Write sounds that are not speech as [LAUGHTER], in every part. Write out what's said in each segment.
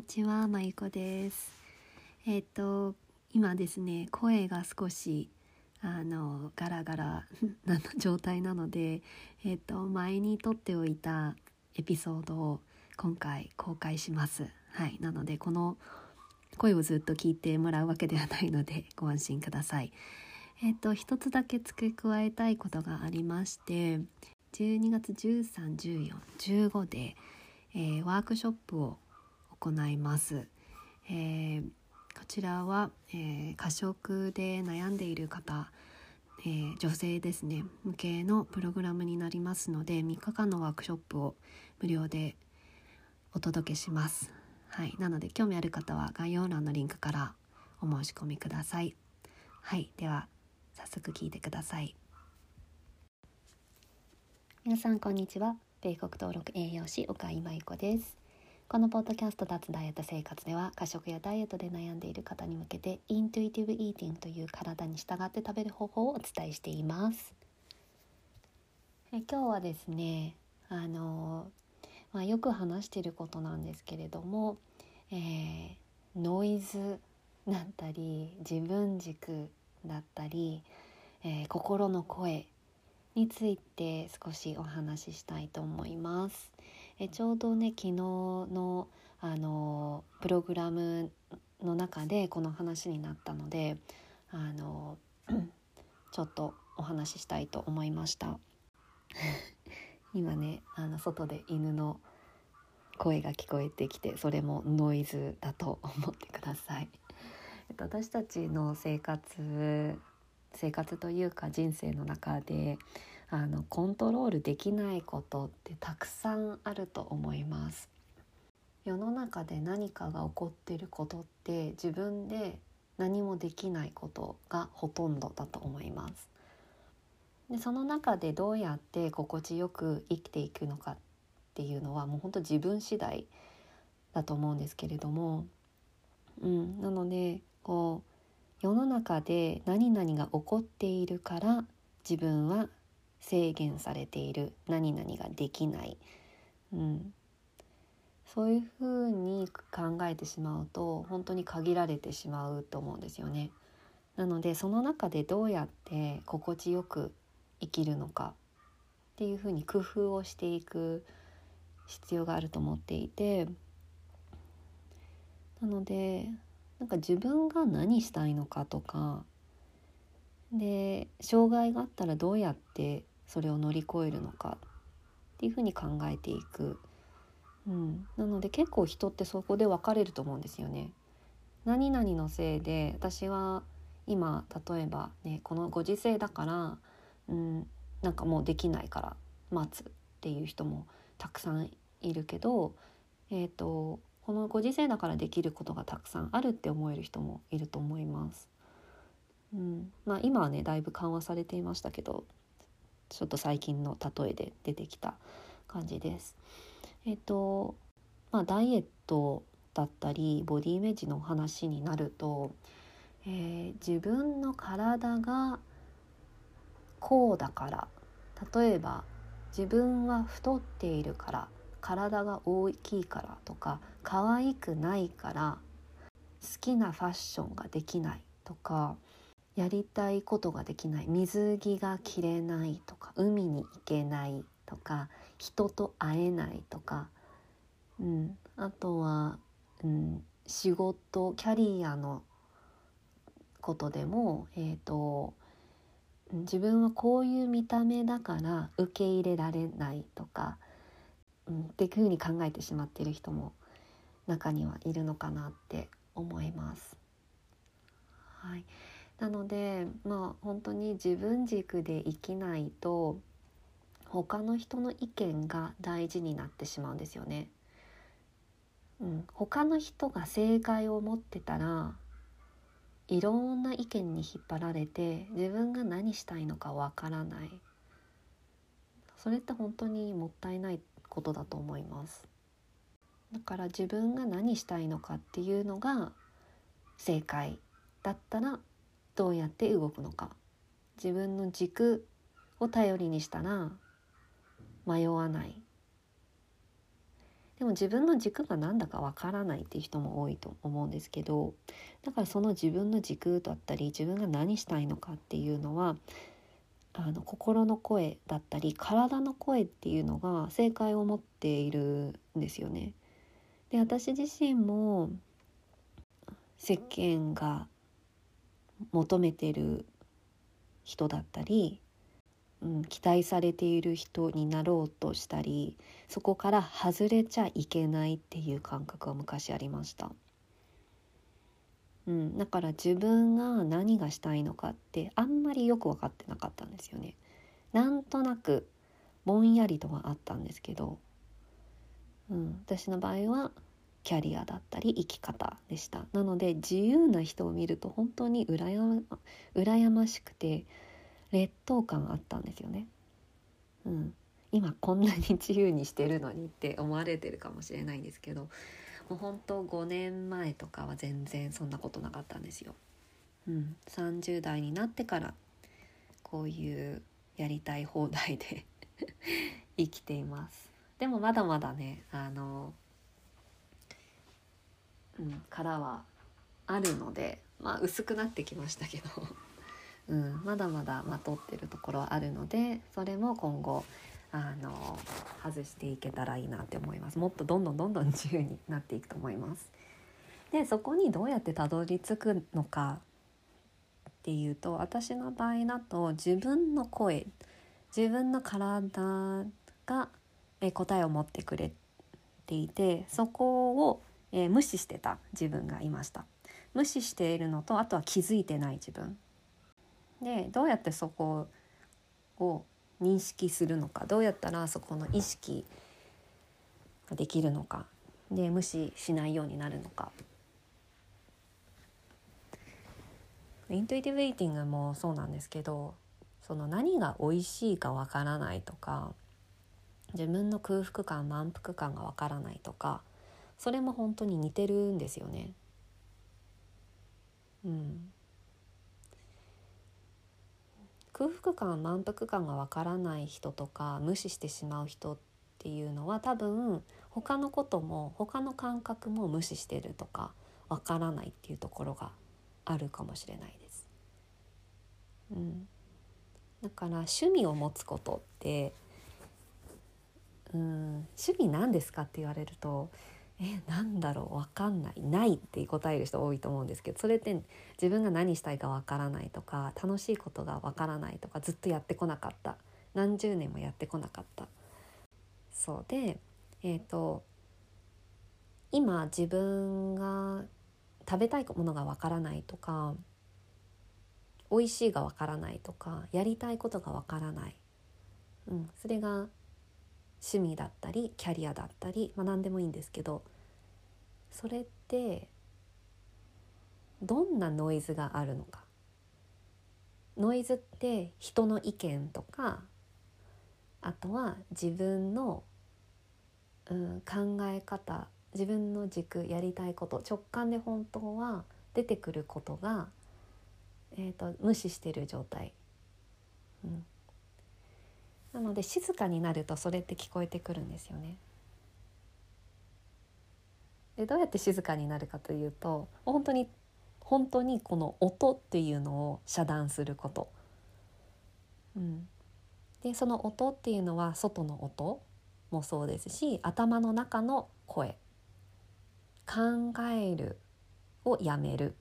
にちは、まゆこです。えっ、と今ですね、声が少しあのガラガラ [LAUGHS] な状態なので、えっ、と前に撮っておいたエピソードを今回公開します。はい、なのでこの声をずっと聞いてもらうわけではないので [LAUGHS] ご安心ください。えっ、と一つだけ付け加えたいことがありまして、12月13、14、15で、えー、ワークショップを行います。えー、こちらは、えー、過食で悩んでいる方、えー、女性ですね向けのプログラムになりますので3日間のワークショップを無料でお届けします。はい、なので興味ある方は概要欄のリンクからお申し込みください。はい、では早速聞いてください。皆さんこんにちは。米国登録栄養士岡井真由子です。このポッドキャスト脱ダイエット生活では過食やダイエットで悩んでいる方に向けてイントゥイティブイーティングという体に従って食べる方法をお伝えしていますえ今日はですねあの、まあ、よく話していることなんですけれども、えー、ノイズだったり自分軸だったり、えー、心の声について少しお話ししたいと思います。えちょうどね昨日のあのプログラムの中でこの話になったのであの [CLEARS THROAT] ちょっとお話ししたいと思いました [LAUGHS] 今ねあの外で犬の声が聞こえてきてそれもノイズだと思ってください。[LAUGHS] 私たちの生活生活というか人生の中であのコントロールできないことってたくさんあると思います。世の中で何かが起こっていることって自分で何もできないことがほとんどだと思います。でその中でどうやって心地よく生きていくのかっていうのはもう本当自分次第だと思うんですけれども、うん、なのでこう世の中で何々が起こっているから自分は制限されている何々ができない、うん、そういうふうに考えてしまうと本当に限られてしまうと思うんですよね。なのでその中でどうやって心地よく生きるのかっていうふうに工夫をしていく必要があると思っていてなのでなんか自分が何したいのかとかで障害があったらどうやってそれを乗り越えるのかっていうふうに考えていく、うん、なので結構人ってそこで分かれると思うんですよね。何々のせいで私は今例えばねこのご時世だから、うん、なんかもうできないから待つっていう人もたくさんいるけど、えーと、このご時世だからできることがたくさんあるって思える人もいると思います。うんまあ、今はねだいぶ緩和されていましたけどちょっと最近の例えで出てきた感じです。えっ、とまあダイエットだったりボディイメージの話になると、えー、自分の体がこうだから例えば自分は太っているから体が大きいからとか可愛くないから好きなファッションができないとかやりたいことができない。水着が着れないとか海に行けないとか人と会えないとか、うん、あとは、うん、仕事キャリアのことでも、えーと、自分はこういう見た目だから受け入れられないとか、うん、っていうふうに考えてしまっている人も中にはいるのかなって思います。はい。なのでまあ本当に自分軸で生きないと他の人の意見が大事になってしまうんですよね。うん、他の人が正解を持ってたらいろんな意見に引っ張られて自分が何したいのかわからないそれって本当にもったいないことだと思いますだから自分が何したいのかっていうのが正解だったらどうやって動くのか自分の軸を頼りにしたら迷わないでも自分の軸が何だかわからないっていう人も多いと思うんですけどだからその自分の軸だったり自分が何したいのかっていうのはあの心の声だったり体の声っていうのが正解を持っているんですよね。で私自身も世間が求めてる人だったり、うん、期待されている人になろうとしたりそこから外れちゃいけないっていう感覚は昔ありました。うん、だから自分が何がしたいのかってあんまりよく分かってなかったんですよね。なんとなくぼんやりとはあったんですけど、うん、私の場合はキャリアだったり生き方でしたなので自由な人を見ると本当に羨ま羨ましくて劣等感あったんですよね。うん、今こんなに自由にしてるのにって思われてるかもしれないんですけどもう本当5年前とかは全然そんなことなかったんですよ。うん、30代になってからこういうやりたい放題で [LAUGHS] 生きています。でもまだまだねあのうん、殻はあるので、まあ、薄くなってきましたけど、[LAUGHS] うん、まだまだまとってるところはあるのでそれも今後あの外していけたらいいなって思います。もっとどんどんどんどん自由になっていくと思います。でそこにどうやってたどり着くのかっていうと私の場合だと自分の声自分の体が答えを持ってくれていてそこをえー、無視してた自分がいました。無視しているのとあとは気づいてない自分。でどうやってそこを認識するのか。どうやったらそこの意識ができるのか。で無視しないようになるのか。 Intuitive Eating もそうなんですけどその何が美味しいかわからないとか自分の空腹感満腹感がわからないとかそれも本当に似てるんですよね。うん、空腹感満腹感がわからない人とか無視してしまう人っていうのは多分他のことも他の感覚も無視してるとかわからないっていうところがあるかもしれないです。うん、だから趣味を持つことってうん趣味何ですかって言われるとえなんだろう？分かんないないって答える人多いと思うんですけどそれって自分が何したいか分からないとか楽しいことが分からないとかずっとやってこなかった。何十年もやってこなかった。そう。でえっ、ー、と今自分が食べたいものが分からないとか美味しいが分からないとかやりたいことが分からない、うん、それが趣味だったりキャリアだったり、まあ、何でもいいんですけどそれってどんなノイズがあるのか？ノイズって人の意見とかあとは自分の、うん、考え方自分の軸やりたいこと直感で本当は出てくることが、えーと、無視してる状態、うん、なので静かになるとそれって聞こえてくるんですよね。でどうやって静かになるかというと本当に本当にこの音っていうのを遮断すること。うん、でその音っていうのは外の音もそうですし頭の中の声考えるをやめる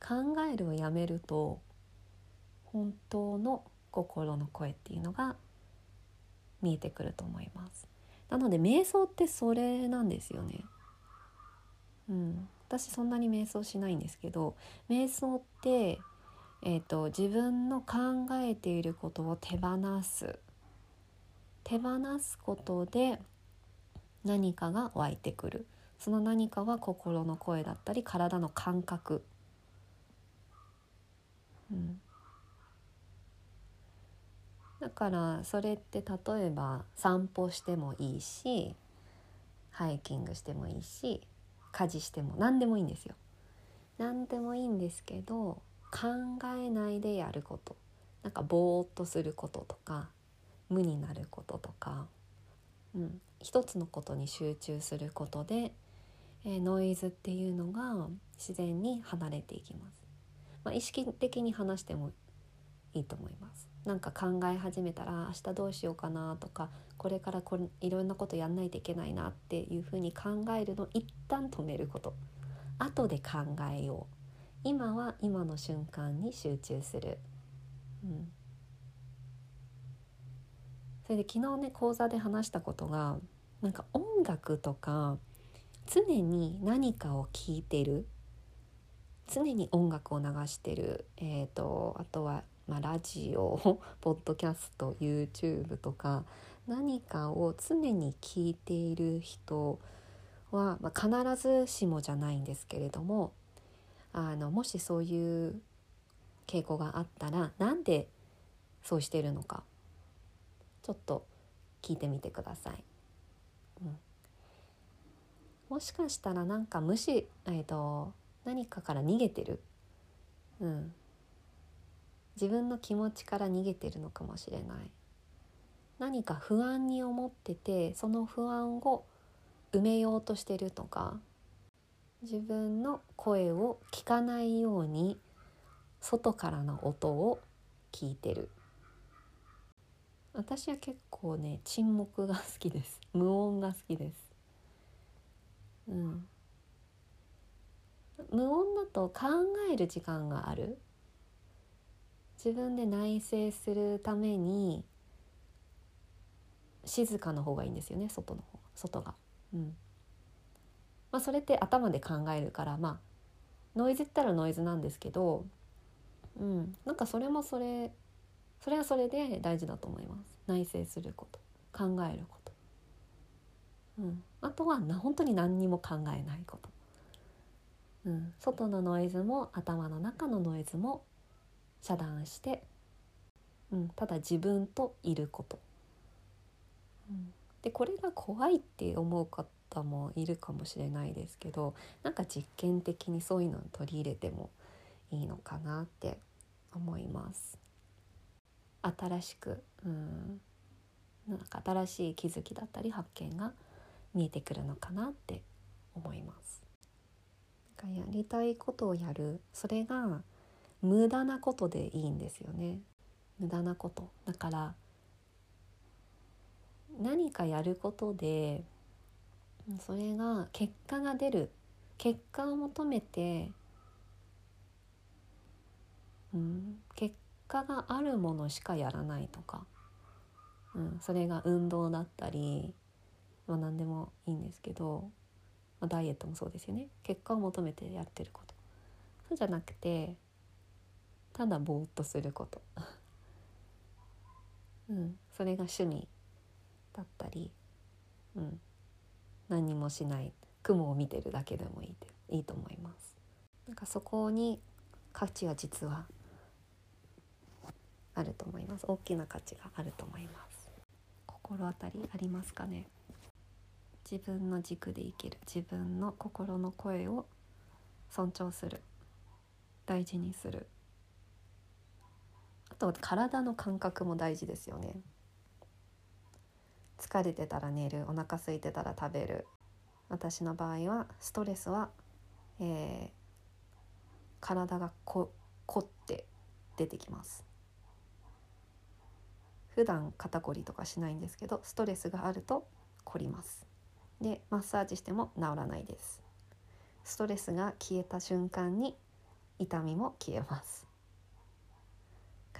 考えるをやめると本当の心の声っていうのが見えてくると思います。なので瞑想ってそれなんですよね。うん。私そんなに瞑想しないんですけど瞑想ってえーと、自分の考えていることを手放す手放すことで何かが湧いてくる。その何かは心の声だったり体の感覚、うん、だからそれって例えば散歩してもいいしハイキングしてもいいし家事しても何でもいいんですよ。何でもいいんですけど考えないでやることなんかぼーっとすることとか無になることとかうん、一つのことに集中することで、えー、ノイズっていうのが自然に離れていきます。まあ、意識的に話してもいいと思います。なんか考え始めたら明日どうしようかなとかこれからこれいろんなことやんないといけないなっていうふうに考えるのを一旦止めること。後で考えよう。今は今の瞬間に集中する、うん、それで昨日ね講座で話したことがなんか音楽とか常に何かを聴いてる。常に音楽を流してる、えーと、あとは、まあ、ラジオ [LAUGHS] ポッドキャスト YouTube とか何かを常に聞いている人は、まあ、必ずしもじゃないんですけれどもあのもしそういう傾向があったらなんでそうしてるのかちょっと聞いてみてください。うん、もしかしたらなんか無視、えーと、何かから逃げてる、うん、自分の気持ちから逃げてるのかもしれない。何か不安に思っててその不安を埋めようとしてるとか自分の声を聞かないように外からの音を聞いてる。私は結構ね沈黙が好きです。[LAUGHS] 無音が好きです。うん。無音だと考える時間がある。自分で内省するために静かな方がいいんですよね外の方外が。うん。まあ、それって頭で考えるからまあノイズったらノイズなんですけど、うん、なんかそれもそれそれはそれで大事だと思います。内省すること考えること、うん、あとはな本当に何にも考えないこと、うん、外のノイズも頭の中のノイズも遮断して、うん、ただ自分といること、うん、でこれが怖いって思う方もいるかもしれないですけどなんか実験的にそういうのを取り入れてもいいのかなって思います。新しくうんなんか新しい気づきだったり発見が見えてくるのかなって思います。やりたいことをやるそれが無駄なことでいいんですよね。無駄なこと。だから何かやることでそれが結果が出る。結果を求めて、うん、結果があるものしかやらないとか、うん、それが運動だったり、まあ、何でもいいんですけど、まあ、ダイエットもそうですよね。結果を求めてやってること。そうじゃなくてただぼーっとすること、[LAUGHS] うん、それが趣味だったり、うん、何もしない雲を見てるだけでもいいいいと思います。なんかそこに価値は実はあると思います。大きな価値があると思います。心当たりありますかね？自分の軸で生きる自分の心の声を尊重する大事にすると体の感覚も大事ですよね。疲れてたら寝るお腹空いてたら食べる。私の場合はストレスは、えー、体がこ凝って出てきます。普段肩こりとかしないんですけどストレスがあると凝ります。でマッサージしても治らないです。ストレスが消えた瞬間に痛みも消えます。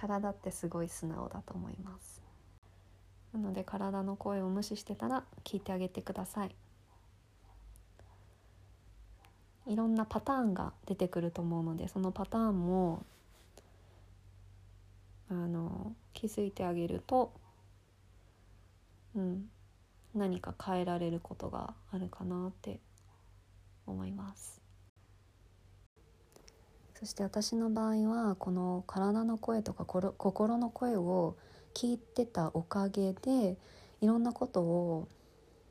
体ってすごい素直だと思います。なので体の声を無視してたら聞いてあげてください。いろんなパターンが出てくると思うのでそのパターンもあの気づいてあげると、うん、何か変えられることがあるかなって思います。そして私の場合はこの体の声とか心の声を聞いてたおかげでいろんなことを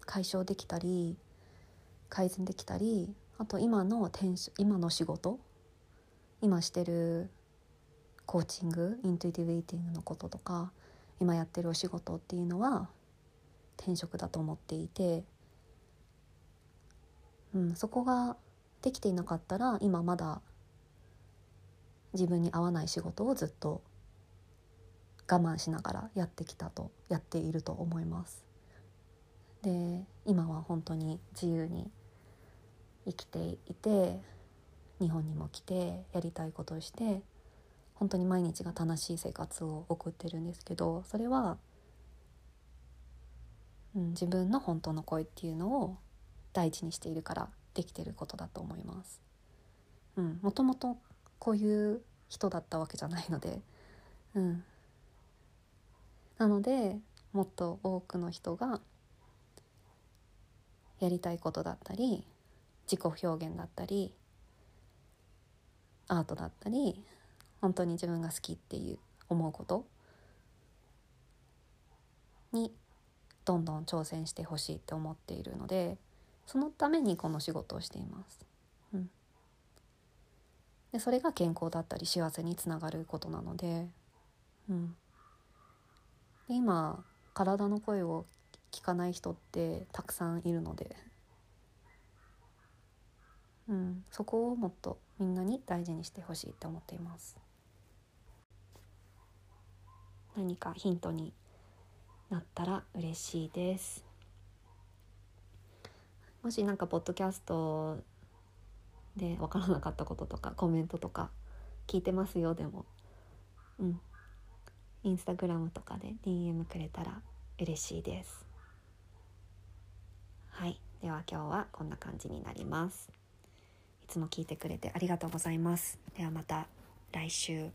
解消できたり改善できたりあと今の転今の仕事今してるコーチングイントゥイティブイーティングのこととか今やってるお仕事っていうのは転職だと思っていて、うん、そこができていなかったら今まだ自分に合わない仕事をずっと我慢しながらやってきたとやっていると思います。で今は本当に自由に生きていて日本にも来てやりたいことをして本当に毎日が楽しい生活を送ってるんですけどそれは、うん、自分の本当の声っていうのを大事にしているからできてることだと思います。うん、もともとこういう人だったわけじゃないので、うん、なのでもっと多くの人がやりたいことだったり自己表現だったりアートだったり本当に自分が好きっていう思うことにどんどん挑戦してほしいって思っているのでそのためにこの仕事をしています。でそれが健康だったり幸せにつながることなので,、うん、で今体の声を聞かない人ってたくさんいるので、うん、そこをもっとみんなに大事にしてほしいって思っています。何かヒントになったら嬉しいです。もし何かポッドキャストで分からなかったこととかコメントとか聞いてますよでも。うん。インスタグラムとかで DM くれたら嬉しいです。はい。では今日はこんな感じになります。いつも聞いてくれてありがとうございます。ではまた来週。